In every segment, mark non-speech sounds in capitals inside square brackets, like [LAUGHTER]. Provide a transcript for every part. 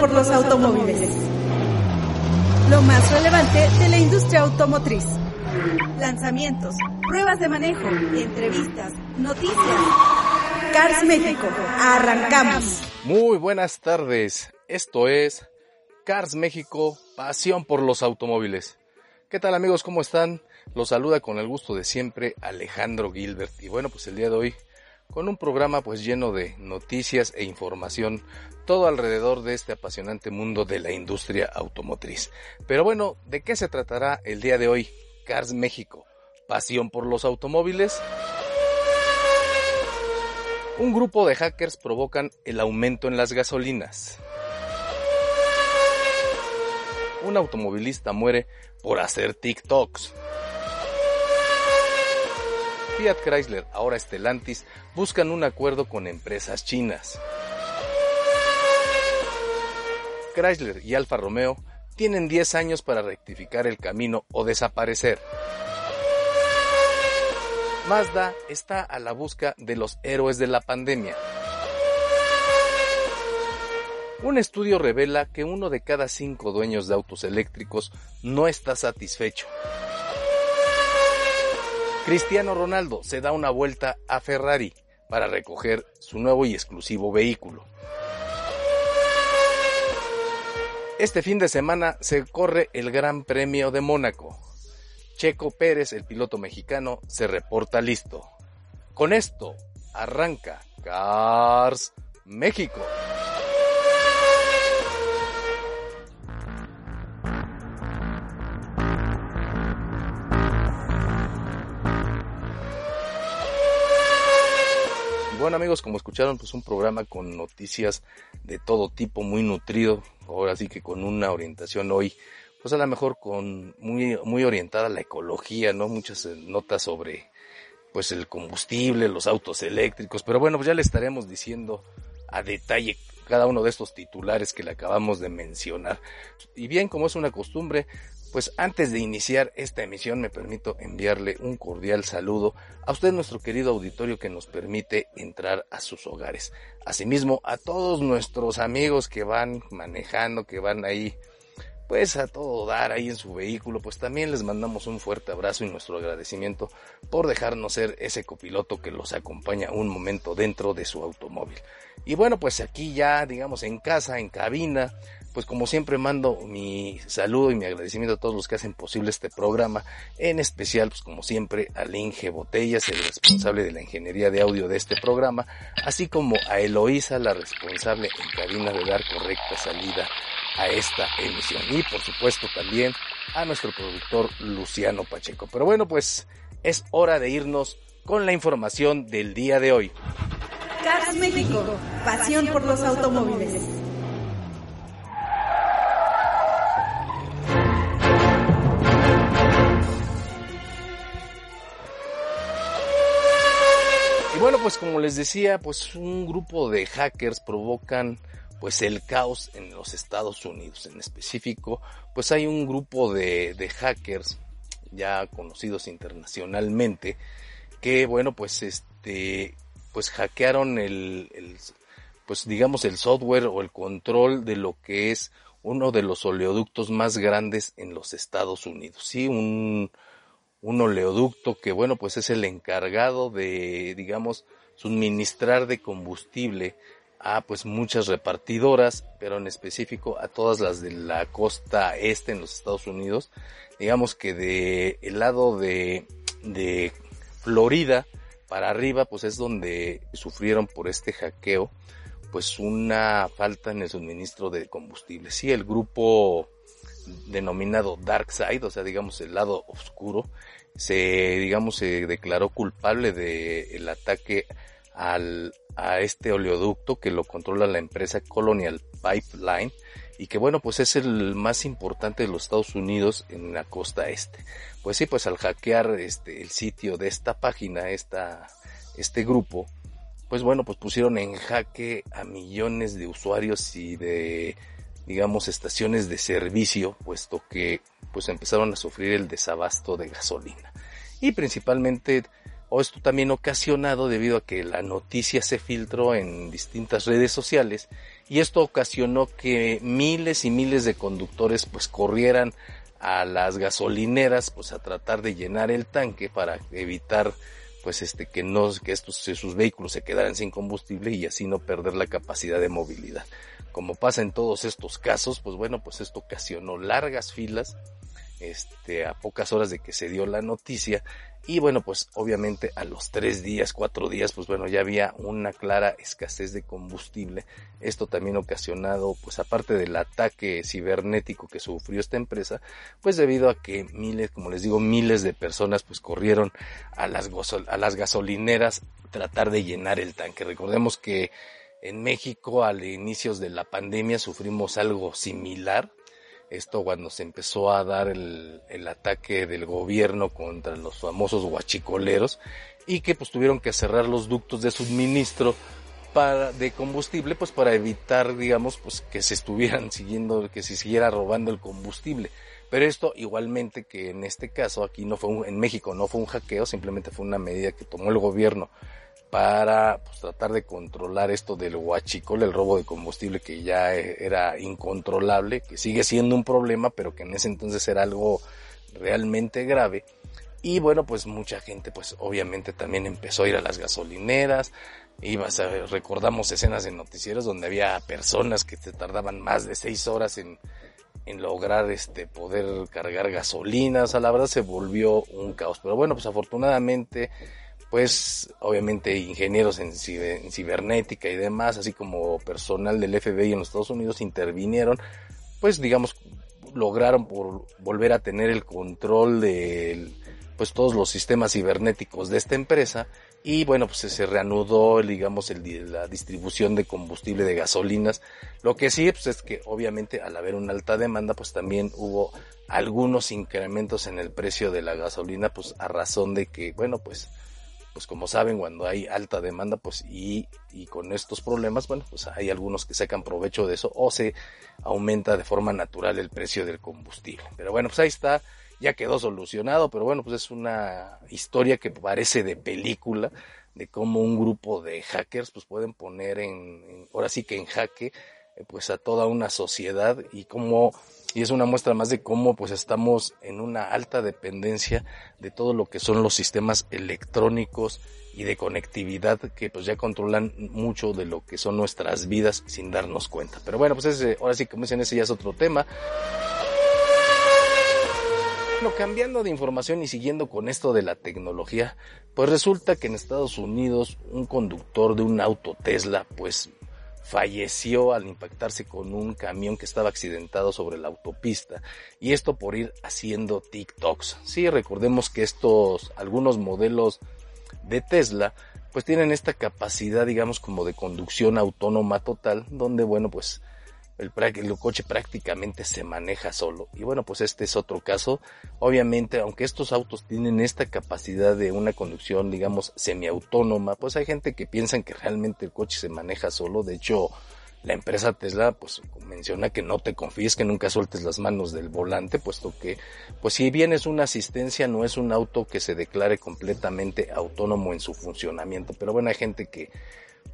Por los automóviles. Lo más relevante de la industria automotriz. Lanzamientos, pruebas de manejo, entrevistas, noticias. Cars México, arrancamos. Muy buenas tardes, esto es Cars México, pasión por los automóviles. ¿Qué tal amigos? ¿Cómo están? Los saluda con el gusto de siempre Alejandro Gilbert. Y bueno, pues el día de hoy con un programa pues lleno de noticias e información, todo alrededor de este apasionante mundo de la industria automotriz. Pero bueno, ¿de qué se tratará el día de hoy? Cars México, pasión por los automóviles. Un grupo de hackers provocan el aumento en las gasolinas. Un automovilista muere por hacer TikToks. Fiat Chrysler, ahora Stellantis, buscan un acuerdo con empresas chinas. Chrysler y Alfa Romeo tienen 10 años para rectificar el camino o desaparecer. Mazda está a la busca de los héroes de la pandemia. Un estudio revela que uno de cada cinco dueños de autos eléctricos no está satisfecho. Cristiano Ronaldo se da una vuelta a Ferrari para recoger su nuevo y exclusivo vehículo. Este fin de semana se corre el Gran Premio de Mónaco. Checo Pérez, el piloto mexicano, se reporta listo. Con esto arranca Cars México. Bueno amigos, como escucharon, pues un programa con noticias de todo tipo, muy nutrido, ahora sí que con una orientación hoy, pues a lo mejor con muy, muy orientada a la ecología, ¿no? Muchas eh, notas sobre pues el combustible, los autos eléctricos, pero bueno, pues ya le estaremos diciendo a detalle cada uno de estos titulares que le acabamos de mencionar. Y bien, como es una costumbre, pues antes de iniciar esta emisión me permito enviarle un cordial saludo a usted nuestro querido auditorio que nos permite entrar a sus hogares. Asimismo a todos nuestros amigos que van manejando, que van ahí pues a todo dar ahí en su vehículo, pues también les mandamos un fuerte abrazo y nuestro agradecimiento por dejarnos ser ese copiloto que los acompaña un momento dentro de su automóvil. Y bueno, pues aquí ya, digamos, en casa, en cabina, pues como siempre mando mi saludo y mi agradecimiento a todos los que hacen posible este programa, en especial pues como siempre al Inge Botellas, el responsable de la ingeniería de audio de este programa, así como a Eloísa, la responsable en cabina de dar correcta salida a esta emisión y por supuesto también a nuestro productor Luciano Pacheco. Pero bueno, pues es hora de irnos con la información del día de hoy. Cars México, pasión por los automóviles. Bueno, pues como les decía, pues un grupo de hackers provocan pues el caos en los Estados Unidos. En específico, pues hay un grupo de, de hackers ya conocidos internacionalmente que bueno pues este pues hackearon el, el, pues digamos el software o el control de lo que es uno de los oleoductos más grandes en los Estados Unidos. Sí, un, un oleoducto que bueno pues es el encargado de digamos suministrar de combustible a pues muchas repartidoras pero en específico a todas las de la costa este en los Estados Unidos. Digamos que de el lado de, de Florida para arriba pues es donde sufrieron por este hackeo pues una falta en el suministro de combustible. Sí el grupo denominado Dark Side, o sea, digamos el lado oscuro, se, digamos, se declaró culpable de el ataque al, a este oleoducto que lo controla la empresa Colonial Pipeline y que bueno, pues es el más importante de los Estados Unidos en la costa este. Pues sí, pues al hackear este, el sitio de esta página, esta, este grupo, pues bueno, pues pusieron en jaque a millones de usuarios y de digamos, estaciones de servicio, puesto que pues empezaron a sufrir el desabasto de gasolina. Y principalmente o esto también ocasionado debido a que la noticia se filtró en distintas redes sociales y esto ocasionó que miles y miles de conductores pues corrieran a las gasolineras pues a tratar de llenar el tanque para evitar pues este que no que estos sus vehículos se quedaran sin combustible y así no perder la capacidad de movilidad. Como pasa en todos estos casos, pues bueno, pues esto ocasionó largas filas este, a pocas horas de que se dio la noticia. Y bueno, pues obviamente a los tres días, cuatro días, pues bueno, ya había una clara escasez de combustible. Esto también ocasionado, pues aparte del ataque cibernético que sufrió esta empresa, pues debido a que miles, como les digo, miles de personas pues corrieron a las, a las gasolineras tratar de llenar el tanque. Recordemos que en México, al inicios de la pandemia, sufrimos algo similar esto cuando se empezó a dar el, ataque del gobierno contra los famosos guachicoleros y que pues tuvieron que cerrar los ductos de suministro para, de combustible pues para evitar digamos pues que se estuvieran [LAUGHS] siguiendo, que se siguiera robando el combustible. Pero esto igualmente que en este caso aquí no fue un, en México no fue un hackeo, simplemente fue una medida que tomó el gobierno para pues, tratar de controlar esto del huachicol, el robo de combustible que ya e, era incontrolable, que sigue siendo un problema, pero que en ese entonces era algo realmente grave. Y bueno, pues mucha gente, pues obviamente también empezó a ir a las gasolineras. Ibas a, recordamos escenas en noticieros donde había personas que te tardaban más de seis horas en, en lograr este poder cargar gasolinas. a la verdad se volvió un caos. Pero bueno, pues afortunadamente pues obviamente ingenieros en, cibernética y demás, así como personal del FBI en los Estados Unidos intervinieron, pues digamos lograron volver a tener el control de pues todos los sistemas cibernéticos de esta empresa. Y bueno pues se reanudó digamos el, la distribución de combustible de gasolinas. Lo que sí pues es que obviamente al haber una alta demanda pues también hubo algunos incrementos en el precio de la gasolina pues a razón de que bueno pues pues como saben, cuando hay alta demanda, pues y, y con estos problemas, bueno, pues hay algunos que sacan provecho de eso o se aumenta de forma natural el precio del combustible. Pero bueno, pues ahí está, ya quedó solucionado, pero bueno, pues es una historia que parece de película de cómo un grupo de hackers pues pueden poner en ahora sí que en jaque pues a toda una sociedad y cómo y es una muestra más de cómo pues estamos en una alta dependencia de todo lo que son los sistemas electrónicos y de conectividad que pues ya controlan mucho de lo que son nuestras vidas sin darnos cuenta. Pero bueno, pues ese, ahora sí como dicen ese ya es otro tema. Bueno, cambiando de información y siguiendo con esto de la tecnología, pues resulta que en Estados Unidos un conductor de un auto Tesla pues falleció al impactarse con un camión que estaba accidentado sobre la autopista y esto por ir haciendo TikToks. Sí, recordemos que estos algunos modelos de Tesla pues tienen esta capacidad digamos como de conducción autónoma total donde bueno pues el, coche prácticamente se maneja solo. Y bueno, pues este es otro caso. Obviamente, aunque estos autos tienen esta capacidad de una conducción, digamos, semiautónoma, pues hay gente que piensa que realmente el coche se maneja solo. De hecho, la empresa Tesla pues menciona que no te confíes, que nunca sueltes las manos del volante, puesto que pues si bien es una asistencia no es un auto que se declare completamente autónomo en su funcionamiento, pero bueno, hay gente que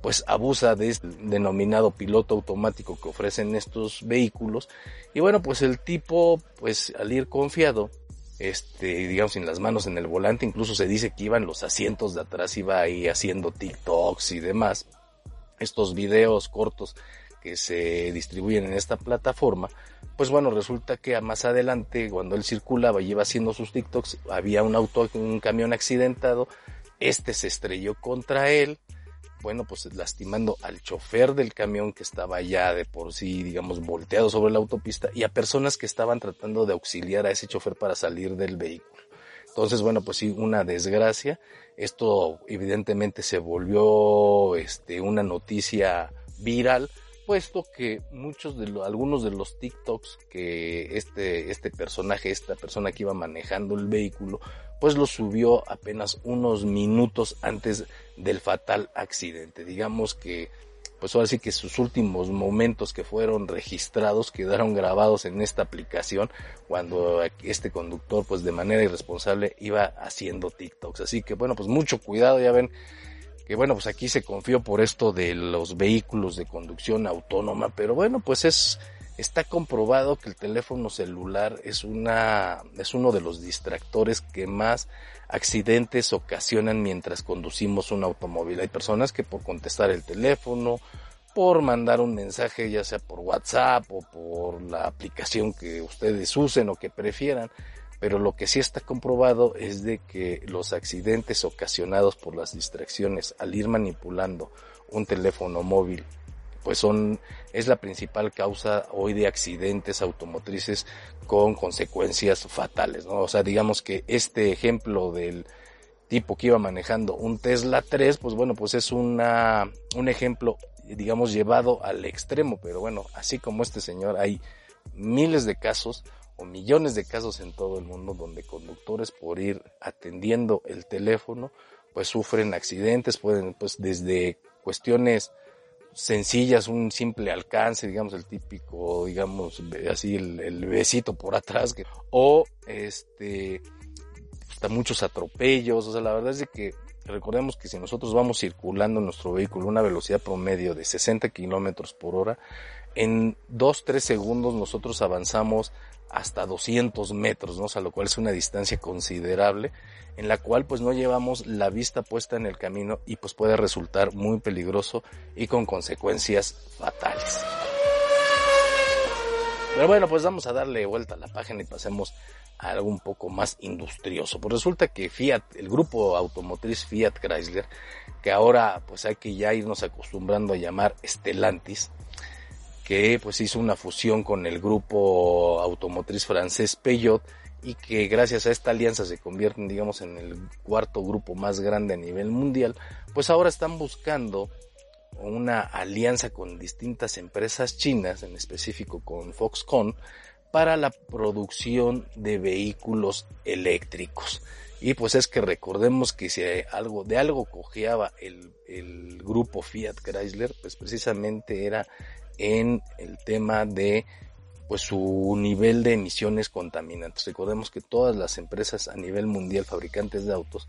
pues abusa de este denominado piloto automático que ofrecen estos vehículos. Y bueno pues el tipo pues al ir confiado este digamos sin las manos en el volante incluso se dice que iban los asientos de atrás iba ahí haciendo TikToks y demás. Estos videos cortos que se distribuyen en esta plataforma, pues bueno, resulta que más adelante, cuando él circulaba y iba haciendo sus TikToks, había un auto, un camión accidentado, este se estrelló contra él, bueno, pues lastimando al chofer del camión que estaba ya de por sí, digamos, volteado sobre la autopista y a personas que estaban tratando de auxiliar a ese chofer para salir del vehículo. Entonces, bueno, pues sí, una desgracia. Esto evidentemente se volvió este, una noticia viral, puesto que muchos de algunos de los TikToks que este, este personaje, esta persona que iba manejando el vehículo, pues lo subió apenas unos minutos antes del fatal accidente. Digamos que pues ahora sí que sus últimos momentos que fueron registrados quedaron grabados en esta aplicación cuando este conductor pues de manera irresponsable iba haciendo TikToks. Así que bueno, pues mucho cuidado, ya ven que bueno, pues aquí se confió por esto de los vehículos de conducción autónoma, pero bueno, pues es está comprobado que el teléfono celular es una es uno de los distractores que más accidentes ocasionan mientras conducimos un automóvil. Hay personas que por contestar el teléfono, por mandar un mensaje ya sea por WhatsApp o por la aplicación que ustedes usen o que prefieran, pero lo que sí está comprobado es de que los accidentes ocasionados por las distracciones al ir manipulando un teléfono móvil pues son es la principal causa hoy de accidentes automotrices con consecuencias fatales, ¿no? O sea, digamos que este ejemplo del tipo que iba manejando un Tesla 3, pues bueno, pues es una un ejemplo digamos llevado al extremo, pero bueno, así como este señor hay miles de casos o millones de casos en todo el mundo donde conductores por ir atendiendo el teléfono pues sufren accidentes, pueden pues desde cuestiones sencillas, un simple alcance, digamos el típico, digamos así el, besito por atrás, o este, hasta muchos atropellos, o sea, la verdad es que recordemos que si nosotros vamos circulando nuestro vehículo a una velocidad promedio de 60 kilómetros por hora, en 2-3 segundos nosotros avanzamos hasta 200 metros, ¿no? O sea, lo cual es una distancia considerable en la cual pues no llevamos la vista puesta en el camino y pues puede resultar muy peligroso y con consecuencias fatales. Pero bueno, pues vamos a darle vuelta a la página y pasemos a algo un poco más industrioso. Pues resulta que Fiat, el grupo automotriz Fiat Chrysler, que ahora pues hay que ya irnos acostumbrando a llamar Stellantis, que pues hizo una fusión con el grupo automotriz francés Peugeot, y que gracias a esta alianza se convierten, digamos, en el cuarto grupo más grande a nivel mundial, pues ahora están buscando una alianza con distintas empresas chinas, en específico con Foxconn, para la producción de vehículos eléctricos. Y pues es que recordemos que si algo, de algo cojeaba el, el grupo Fiat Chrysler, pues precisamente era en el tema de pues su nivel de emisiones contaminantes. Recordemos que todas las empresas a nivel mundial fabricantes de autos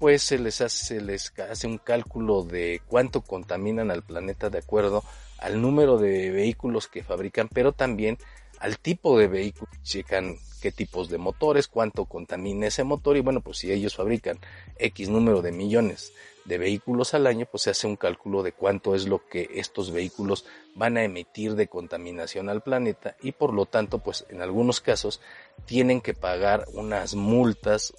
pues se les hace, les hace un cálculo de cuánto contaminan al planeta de acuerdo al número de vehículos que fabrican, pero también al tipo de vehículo. Checan qué tipos de motores, cuánto contamina ese motor y bueno, pues si ellos fabrican X número de millones de vehículos al año, pues se hace un cálculo de cuánto es lo que estos vehículos van a emitir de contaminación al planeta y por lo tanto, pues en algunos casos tienen que pagar unas multas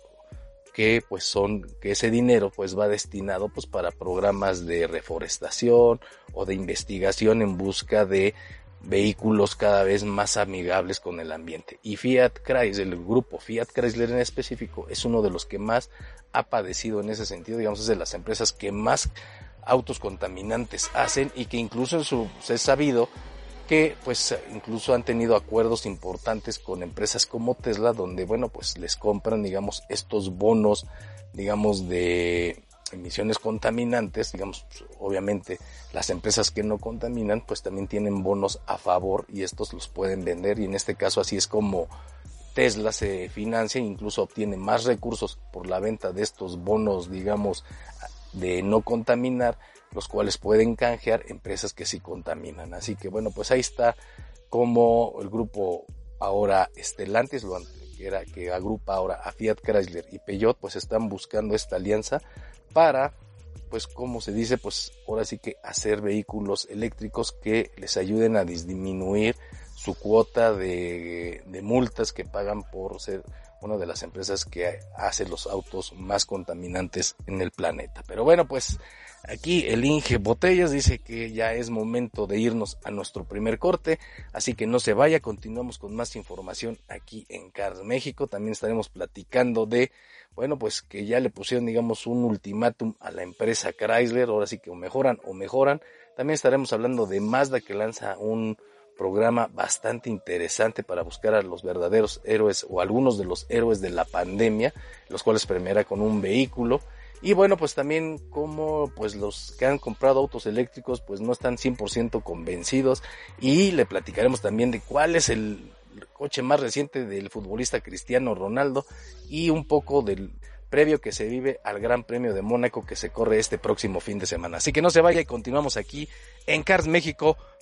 que pues son que ese dinero pues va destinado pues para programas de reforestación o de investigación en busca de vehículos cada vez más amigables con el ambiente. Y Fiat Chrysler, el grupo Fiat Chrysler en específico, es uno de los que más ha padecido en ese sentido, digamos, es de las empresas que más autos contaminantes hacen y que incluso su, se ha sabido que pues incluso han tenido acuerdos importantes con empresas como Tesla donde bueno pues les compran digamos estos bonos digamos de emisiones contaminantes, digamos, obviamente las empresas que no contaminan, pues también tienen bonos a favor y estos los pueden vender y en este caso así es como Tesla se financia e incluso obtiene más recursos por la venta de estos bonos, digamos, de no contaminar, los cuales pueden canjear empresas que sí contaminan. Así que bueno, pues ahí está como el grupo ahora Estelantis, lo que era que agrupa ahora a Fiat Chrysler y Peugeot, pues están buscando esta alianza para, pues como se dice, pues ahora sí que hacer vehículos eléctricos que les ayuden a disminuir su cuota de, de multas que pagan por ser una de las empresas que hace los autos más contaminantes en el planeta. Pero bueno, pues aquí el Inge Botellas dice que ya es momento de irnos a nuestro primer corte, así que no se vaya, continuamos con más información aquí en Cars México. También estaremos platicando de bueno, pues que ya le pusieron, digamos, un ultimátum a la empresa Chrysler, ahora sí que o mejoran o mejoran. También estaremos hablando de Mazda que lanza un programa bastante interesante para buscar a los verdaderos héroes o algunos de los héroes de la pandemia, los cuales premiará con un vehículo. Y bueno, pues también como pues los que han comprado autos eléctricos pues no están 100% convencidos y le platicaremos también de cuál es el coche más reciente del futbolista Cristiano Ronaldo y un poco del previo que se vive al Gran Premio de Mónaco que se corre este próximo fin de semana. Así que no se vaya y continuamos aquí en Cars México,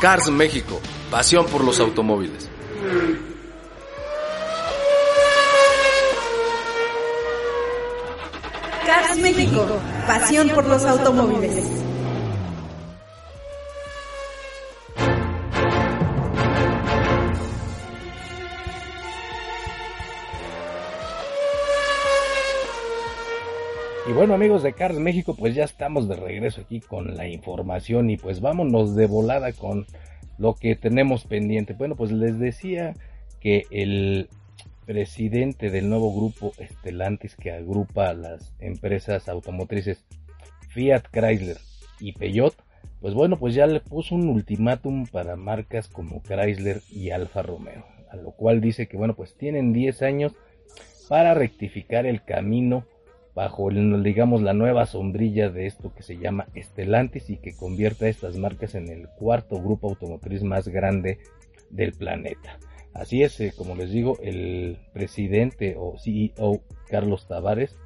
Cars México, pasión por los automóviles. Cars México, pasión por los automóviles. Bueno amigos de Cars México, pues ya estamos de regreso aquí con la información y pues vámonos de volada con lo que tenemos pendiente. Bueno, pues les decía que el presidente del nuevo grupo Estelantis que agrupa a las empresas automotrices Fiat Chrysler y Peugeot, pues bueno, pues ya le puso un ultimátum para marcas como Chrysler y Alfa Romeo, a lo cual dice que bueno, pues tienen 10 años para rectificar el camino bajo, digamos, la nueva sombrilla de esto que se llama Estelantis y que convierta a estas marcas en el cuarto grupo automotriz más grande del planeta. Así es, eh, como les digo, el presidente o CEO Carlos Tavares,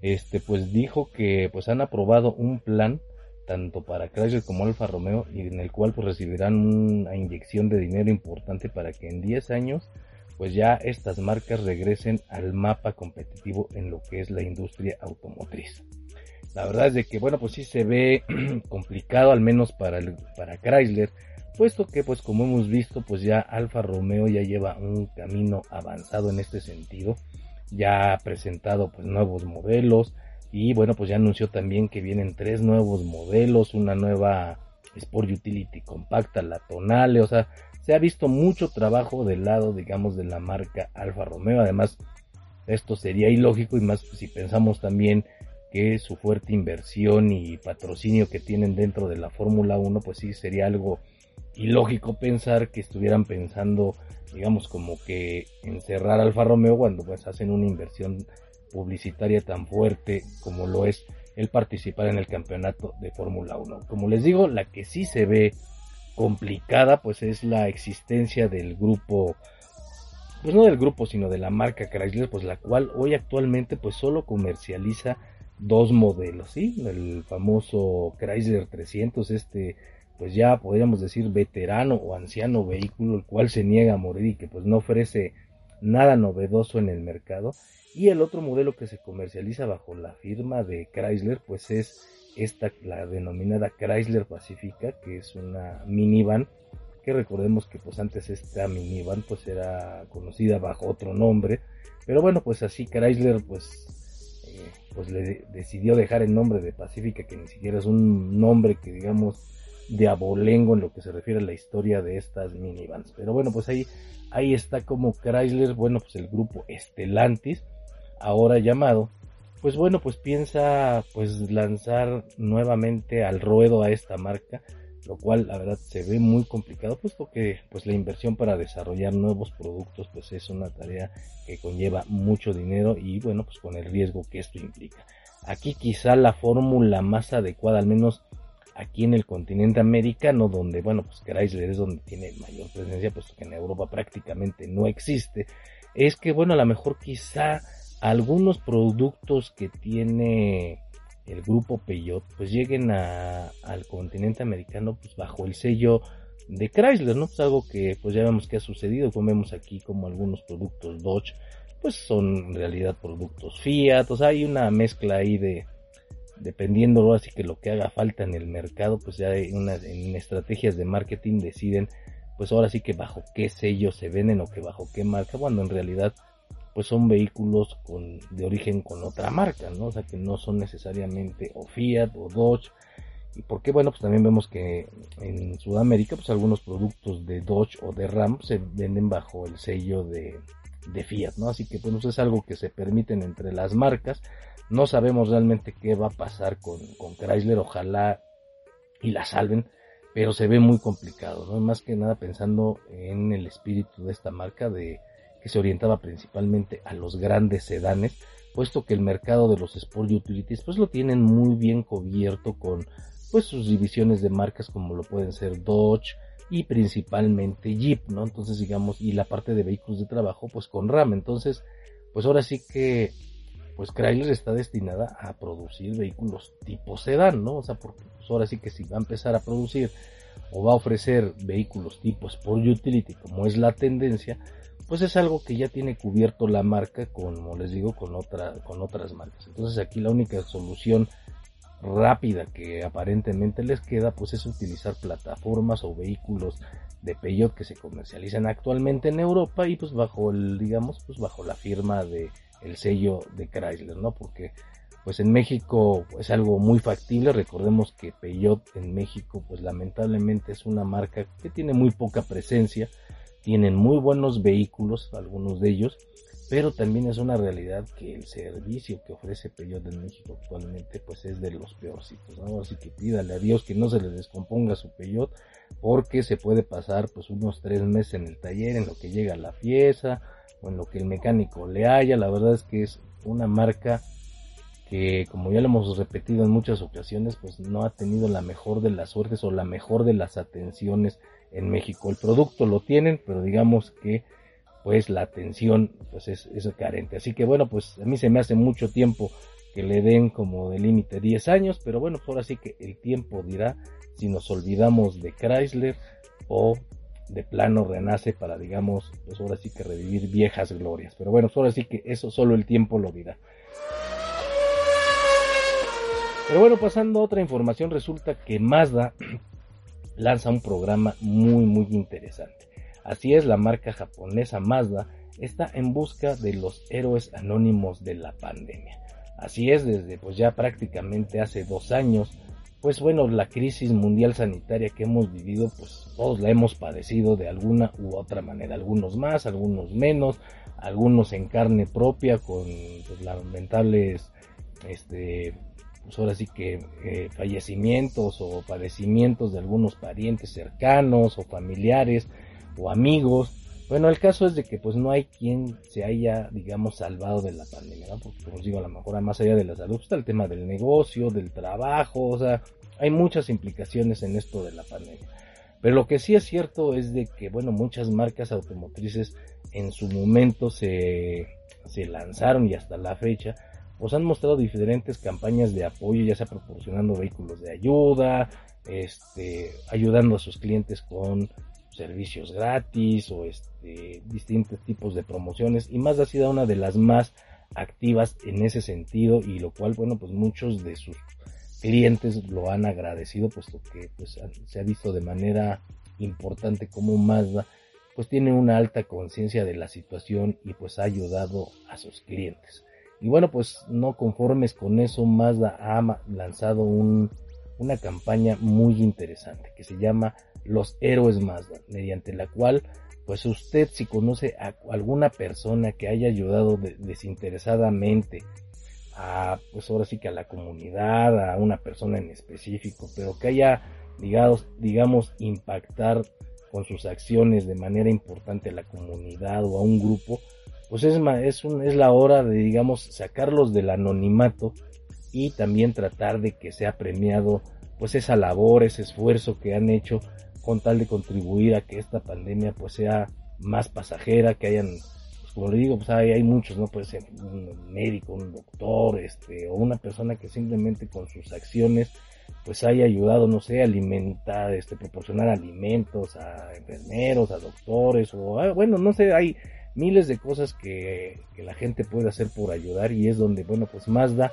este, pues dijo que pues han aprobado un plan tanto para Chrysler como Alfa Romeo y en el cual pues recibirán una inyección de dinero importante para que en 10 años pues ya estas marcas regresen al mapa competitivo en lo que es la industria automotriz. La verdad es de que bueno pues sí se ve [CLEARS THROAT] complicado al menos para, para Chrysler puesto que pues como hemos visto pues ya Alfa Romeo ya lleva un camino avanzado en este sentido, ya ha presentado pues nuevos modelos y bueno pues ya anunció también que vienen tres nuevos modelos, una nueva Sport Utility compacta, la Tonale, o sea, se ha visto mucho trabajo del lado digamos de la marca Alfa Romeo, además esto sería ilógico y más si pensamos también que su fuerte inversión y patrocinio que tienen dentro de la Fórmula 1 pues sí sería algo ilógico pensar que estuvieran pensando, digamos, como que encerrar Alfa Romeo cuando pues hacen una inversión publicitaria tan fuerte como lo es el participar en el campeonato de Fórmula 1. Como les digo, la que sí se ve complicada pues es la existencia del grupo pues no del grupo sino de la marca Chrysler pues la cual hoy actualmente pues solo comercializa dos modelos, ¿sí? El famoso Chrysler 300 este pues ya podríamos decir veterano o anciano vehículo, el cual se niega a morir y que pues no ofrece nada novedoso en el mercado. Y el otro modelo que se comercializa bajo la firma de Chrysler, pues es esta, la denominada Chrysler Pacifica, que es una minivan, que recordemos que pues antes esta minivan pues era conocida bajo otro nombre, pero bueno pues así Chrysler pues eh, pues le decidió dejar el nombre de Pacifica, que ni siquiera es un nombre que digamos de abolengo en lo que se refiere a la historia de estas minivans. Pero bueno, pues ahí, ahí está como Chrysler, bueno, pues el grupo Estelantis, ahora llamado, pues bueno, pues piensa pues lanzar nuevamente al ruedo a esta marca, lo cual la verdad se ve muy complicado, puesto que pues la inversión para desarrollar nuevos productos pues es una tarea que conlleva mucho dinero y bueno, pues con el riesgo que esto implica. Aquí quizá la fórmula más adecuada, al menos aquí en el continente americano, donde, bueno, pues Chrysler es donde tiene mayor presencia, puesto que en Europa prácticamente no existe, es que, bueno, a lo mejor quizá algunos productos que tiene el grupo Peugeot, pues lleguen al continente americano, pues bajo el sello de Chrysler, ¿no? Pues algo que, pues ya vemos que ha sucedido, como vemos aquí como algunos productos Dodge, pues son en realidad productos Fiat, o sea, hay una mezcla ahí de, dependiendo así que lo que haga falta en el mercado, pues ya hay una, en estrategias de marketing deciden, pues ahora sí que bajo qué sello se venden o que bajo qué marca, cuando en realidad pues son vehículos con, de origen con otra marca, ¿no? O sea que no son necesariamente o Fiat o Dodge. y porque bueno pues también vemos que en Sudamérica pues algunos productos de Dodge o de Ram se venden bajo el sello de, de Fiat no así que pues es algo que se permiten entre las marcas no sabemos realmente qué va a pasar con, con Chrysler ojalá y la salven pero se ve muy complicado no más que nada pensando en el espíritu de esta marca de que se orientaba principalmente a los grandes sedanes puesto que el mercado de los Sport Utilities pues lo tienen muy bien cubierto con pues sus divisiones de marcas como lo pueden ser Dodge y principalmente Jeep, ¿no? Entonces digamos, y la parte de vehículos de trabajo pues con RAM, entonces pues ahora sí que pues Chrysler está destinada a producir vehículos tipo sedán, ¿no? O sea, porque pues ahora sí que si va a empezar a producir o va a ofrecer vehículos tipo Sport Utility como es la tendencia, pues es algo que ya tiene cubierto la marca como les digo con otra con otras marcas. Entonces aquí la única solución rápida que aparentemente les queda pues es utilizar plataformas o vehículos de Peugeot que se comercializan actualmente en Europa y pues bajo el digamos pues bajo la firma de el sello de Chrysler no porque pues en México es algo muy factible recordemos que Peugeot en México pues lamentablemente es una marca que tiene muy poca presencia tienen muy buenos vehículos algunos de ellos pero también es una realidad que el servicio que ofrece Peugeot en México actualmente pues es de los peorcitos, ¿no? Así que pídale a Dios que no se le descomponga su Peugeot porque se puede pasar pues unos tres meses en el taller en lo que llega la pieza o en lo que el mecánico le haya, la verdad es que es una marca que como ya lo hemos repetido en muchas ocasiones pues no ha tenido la mejor de las suertes o la mejor de las atenciones en México. El producto lo tienen, pero digamos que pues la atención pues es, es, carente. Así que bueno, pues a mí se me hace mucho tiempo que le den como de límite 10 años, pero bueno, pues ahora sí que el tiempo dirá si nos olvidamos de Chrysler o de plano renace para digamos, pues ahora sí que revivir viejas glorias. Pero bueno, pues ahora sí que eso solo el tiempo lo dirá. Pero bueno, pasando a otra información, resulta que Mazda lanza un programa muy muy interesante. Así es, la marca japonesa Mazda está en busca de los héroes anónimos de la pandemia. Así es, desde pues ya prácticamente hace dos años, pues bueno, la crisis mundial sanitaria que hemos vivido, pues todos la hemos padecido de alguna u otra manera, algunos más, algunos menos, algunos en carne propia con pues, lamentables, este, pues ahora sí que eh, fallecimientos o padecimientos de algunos parientes cercanos o familiares, o amigos. Bueno, el caso es de que pues no hay quien se haya, digamos, salvado de la pandemia, ¿no? Porque como os digo, a lo mejor más allá de la salud está el tema del negocio, del trabajo, o sea, hay muchas implicaciones en esto de la pandemia. Pero lo que sí es cierto es de que, bueno, muchas marcas automotrices en su momento se, se lanzaron y hasta la fecha, pues han mostrado diferentes campañas de apoyo, ya sea proporcionando vehículos de ayuda, este, ayudando a sus clientes con servicios gratis o este, distintos tipos de promociones. Y más ha sido una de las más activas en ese sentido y lo cual bueno pues muchos de sus clientes lo han agradecido puesto que pues se ha visto de manera importante como Mazda pues tiene una alta conciencia de la situación y pues ha ayudado a sus clientes y bueno pues no conformes con eso Mazda ha lanzado un, una campaña muy interesante que se llama los héroes Mazda, mediante la cual, pues usted si conoce a alguna persona que haya ayudado desinteresadamente a, pues ahora sí que a la comunidad, a una persona en específico, pero que haya, digamos, digamos impactar con sus acciones de manera importante a la comunidad o a un grupo, pues es, es, un, es la hora de, digamos, sacarlos del anonimato y también tratar de que sea premiado pues esa labor, ese esfuerzo que han hecho con tal de contribuir a que esta pandemia pues sea más pasajera, que hayan, pues como le digo, pues hay, hay muchos, ¿no? Puede ser un médico, un doctor, este, o una persona que simplemente con sus acciones pues haya ayudado, no sé, a alimentar, este, proporcionar alimentos a enfermeros, a doctores, o ah, bueno, no sé, hay miles de cosas que, que la gente puede hacer por ayudar y es donde, bueno, pues Mazda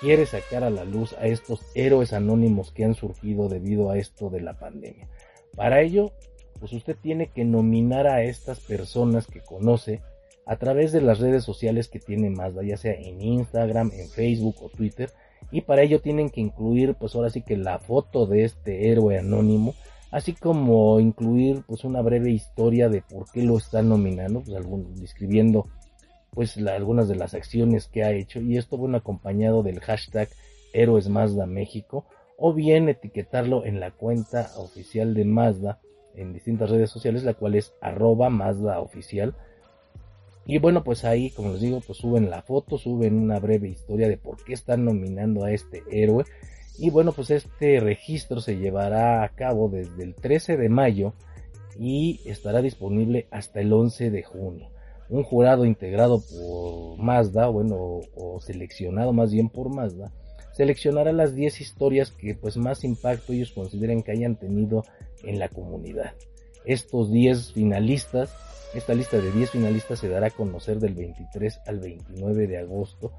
quiere sacar a la luz a estos héroes anónimos que han surgido debido a esto de la pandemia. Para ello, pues usted tiene que nominar a estas personas que conoce a través de las redes sociales que tiene Mazda, ya sea en Instagram, en Facebook o Twitter, y para ello tienen que incluir pues ahora sí que la foto de este héroe anónimo así como incluir pues una breve historia de por qué lo están nominando pues describiendo pues algunas de las acciones que ha hecho y esto bueno acompañado del hashtag héroes Mazda México o bien etiquetarlo en la cuenta oficial de Mazda en distintas redes sociales la cual es arroba Mazda oficial y bueno, pues ahí, como les digo, pues suben la foto, suben una breve historia de por qué están nominando a este héroe. Y bueno, pues este registro se llevará a cabo desde el 13 de mayo y estará disponible hasta el 11 de junio. Un jurado integrado por Mazda, bueno, o seleccionado más bien por Mazda, seleccionará las 10 historias que pues más impacto ellos consideren que hayan tenido en la comunidad. Estos 10 finalistas esta lista de 10 finalistas se dará a conocer del 23 al 29 de agosto.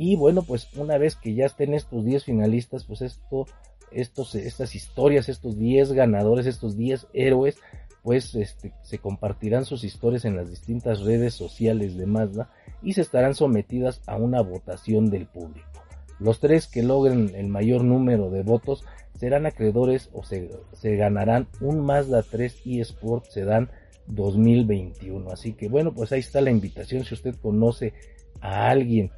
Y bueno, pues una vez que ya estén estos 10 finalistas, pues esto, estos, estas historias, estos 10 ganadores, estos 10 héroes, pues este, se compartirán sus historias en las distintas redes sociales de Mazda y se estarán sometidas a una votación del público. Los tres que logren el mayor número de votos serán acreedores o se, ganarán un Mazda 3 eSport Sedan 2021. Así que bueno, pues ahí está la invitación. Si usted conoce a alguien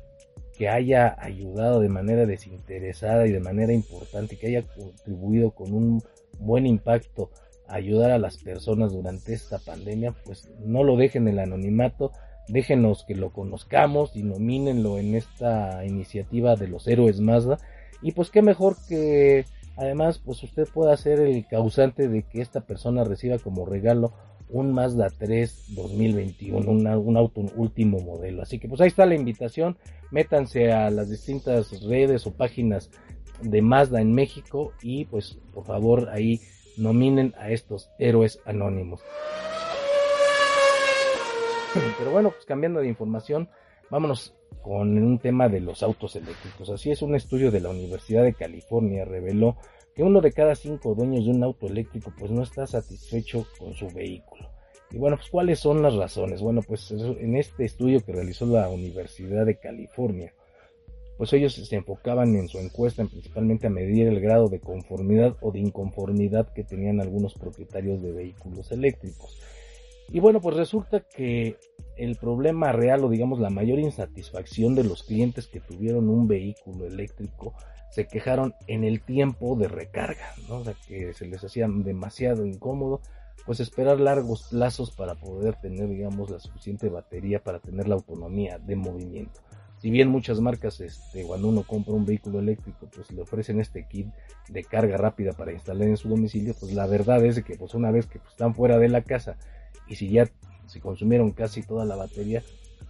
que haya ayudado de manera desinteresada y de manera importante, que haya contribuido con un buen impacto a ayudar a las personas durante esta pandemia, pues no lo dejen en el anonimato, déjenos que lo conozcamos y nomínenlo en esta iniciativa de los héroes Mazda. Y pues qué mejor que además pues usted pueda ser el causante de que esta persona reciba como regalo un Mazda 3 2021, un auto último modelo. Así que pues ahí está la invitación, métanse a las distintas redes o páginas de Mazda en México y pues por favor ahí nominen a estos héroes anónimos. [LAUGHS] Pero bueno, pues cambiando de información, vámonos con un tema de los autos eléctricos. Así es, un estudio de la Universidad de California reveló que uno de cada cinco dueños de un auto eléctrico pues no está satisfecho con su vehículo. Y bueno, pues cuáles son las razones? Bueno, pues en este estudio que realizó la Universidad de California, pues ellos se enfocaban en su encuesta principalmente a medir el grado de conformidad o de inconformidad que tenían algunos propietarios de vehículos eléctricos. Y bueno, pues resulta que el problema real o digamos la mayor insatisfacción de los clientes que tuvieron un vehículo eléctrico se quejaron en el tiempo de recarga, ¿no? O sea, que se les hacía demasiado incómodo, pues esperar largos plazos para poder tener, digamos, la suficiente batería para tener la autonomía de movimiento. Si bien muchas marcas, este, cuando uno compra un vehículo eléctrico, pues le ofrecen este kit de carga rápida para instalar en su domicilio, pues la verdad es que pues una vez que están fuera de la casa y si ya se consumieron casi toda la batería,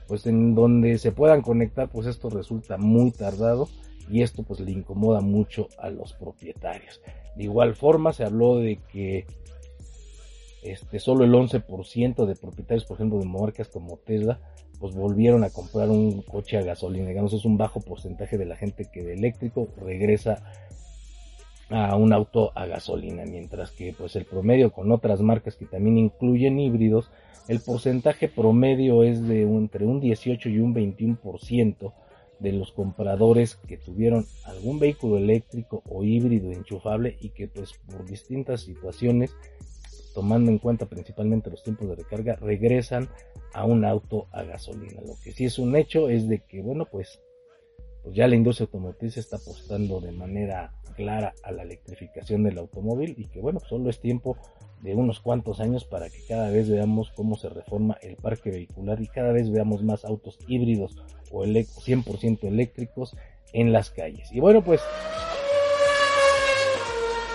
pues en donde se puedan conectar, pues esto resulta muy tardado y esto pues le incomoda mucho a los propietarios. De igual forma se habló de que este, solo el 11% de propietarios, por ejemplo, de marcas como Tesla, pues volvieron a comprar un coche a gasolina. Digamos, es un bajo porcentaje de la gente que de eléctrico regresa a un auto a gasolina, mientras que pues el promedio con otras marcas que también incluyen híbridos, el porcentaje promedio es de entre un 18 y un 21% de los compradores que tuvieron algún vehículo eléctrico o híbrido enchufable y que pues por distintas situaciones, tomando en cuenta principalmente los tiempos de recarga, regresan a un auto a gasolina. Lo que sí es un hecho es de que, bueno, pues, pues ya la industria automotriz está apostando de manera clara a la electrificación del automóvil y que, bueno, solo es tiempo de unos cuantos años para que cada vez veamos cómo se reforma el parque vehicular y cada vez veamos más autos híbridos o 100% eléctricos en las calles. Y bueno, pues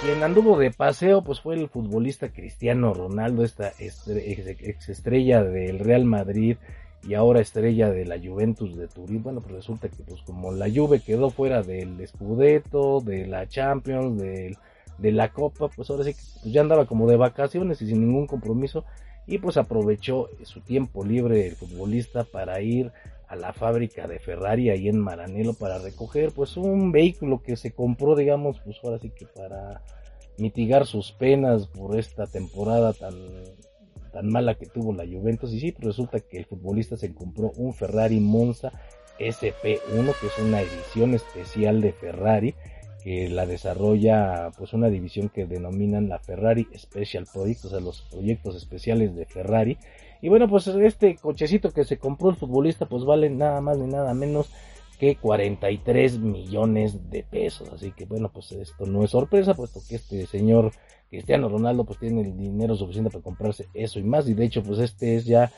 quien anduvo de paseo pues fue el futbolista Cristiano Ronaldo, esta ex estrella del Real Madrid y ahora estrella de la Juventus de Turín. Bueno, pues resulta que pues como la Juve quedó fuera del Scudetto, de la Champions, de la Copa, pues ahora sí que pues ya andaba como de vacaciones y sin ningún compromiso y pues aprovechó su tiempo libre el futbolista para ir a la fábrica de Ferrari ahí en Maranello para recoger pues un vehículo que se compró digamos pues ahora sí que para mitigar sus penas por esta temporada tan tan mala que tuvo la Juventus y sí pues resulta que el futbolista se compró un Ferrari Monza SP1, que es una edición especial de Ferrari, que la desarrolla pues una división que denominan la Ferrari Special Projects, o sea, los proyectos especiales de Ferrari. Y bueno, pues este cochecito que se compró el futbolista pues vale nada más ni nada menos que 43 millones de pesos. Así que bueno, pues esto no es sorpresa, puesto que este señor Cristiano Ronaldo pues tiene el dinero suficiente para comprarse eso y más. Y de hecho pues este es ya,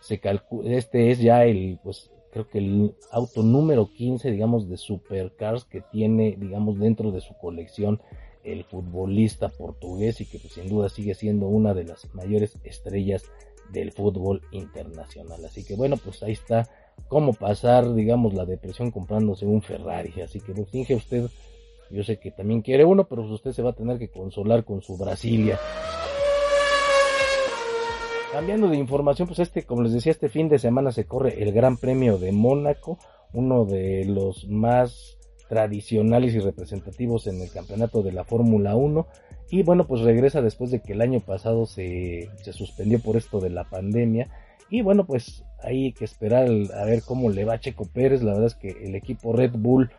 se calcula, este es ya el pues creo que el auto número 15, digamos, de supercars que tiene, digamos, dentro de su colección el futbolista portugués y que pues, sin duda sigue siendo una de las mayores estrellas del fútbol internacional. Así que bueno, pues ahí está cómo pasar, digamos, la depresión comprándose un Ferrari. Así que pues, finge usted, yo sé que también quiere uno, pero pues, usted se va a tener que consolar con su Brasilia. Cambiando de información, pues este, como les decía, este fin de semana se corre el Gran Premio de Mónaco, uno de los más tradicionales y representativos en el campeonato de la Fórmula 1. Y bueno, pues regresa después de que el año pasado se, se suspendió por esto de la pandemia. Y bueno, pues hay que esperar a ver cómo le va a Checo Pérez. La verdad es que el equipo Red Bull,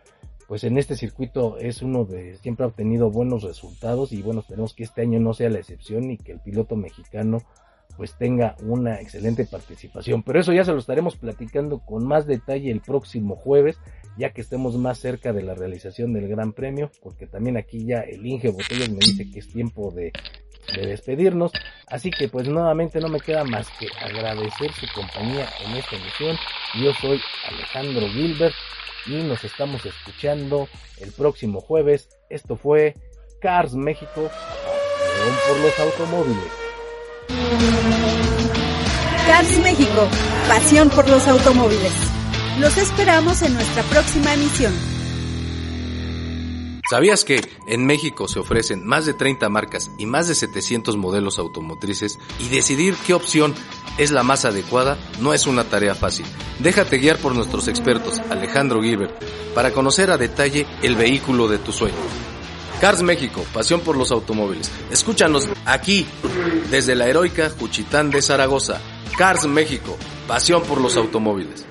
pues en este circuito es uno de, siempre ha obtenido buenos resultados. Y bueno, esperemos que este año no sea la excepción y que el piloto mexicano pues tenga una excelente participación. Pero eso ya se lo estaremos platicando con más detalle el próximo jueves, ya que estemos más cerca de la realización del Gran Premio, porque también aquí ya el Inge Botellas me dice que es tiempo de, de despedirnos. Así que pues nuevamente no me queda más que agradecer su compañía en esta emisión. Yo soy Alejandro Gilbert y nos estamos escuchando el próximo jueves. Esto fue Cars México, por los automóviles. Cars México, pasión por los automóviles. Los esperamos en nuestra próxima emisión. ¿Sabías que en México se ofrecen más de 30 marcas y más de 700 modelos automotrices y decidir qué opción es la más adecuada no es una tarea fácil? Déjate guiar por nuestros expertos Alejandro Gilbert para conocer a detalle el vehículo de tu sueño. Cars México, pasión por los automóviles. Escúchanos aquí, desde la heroica Juchitán de Zaragoza. Cars México, pasión por los automóviles.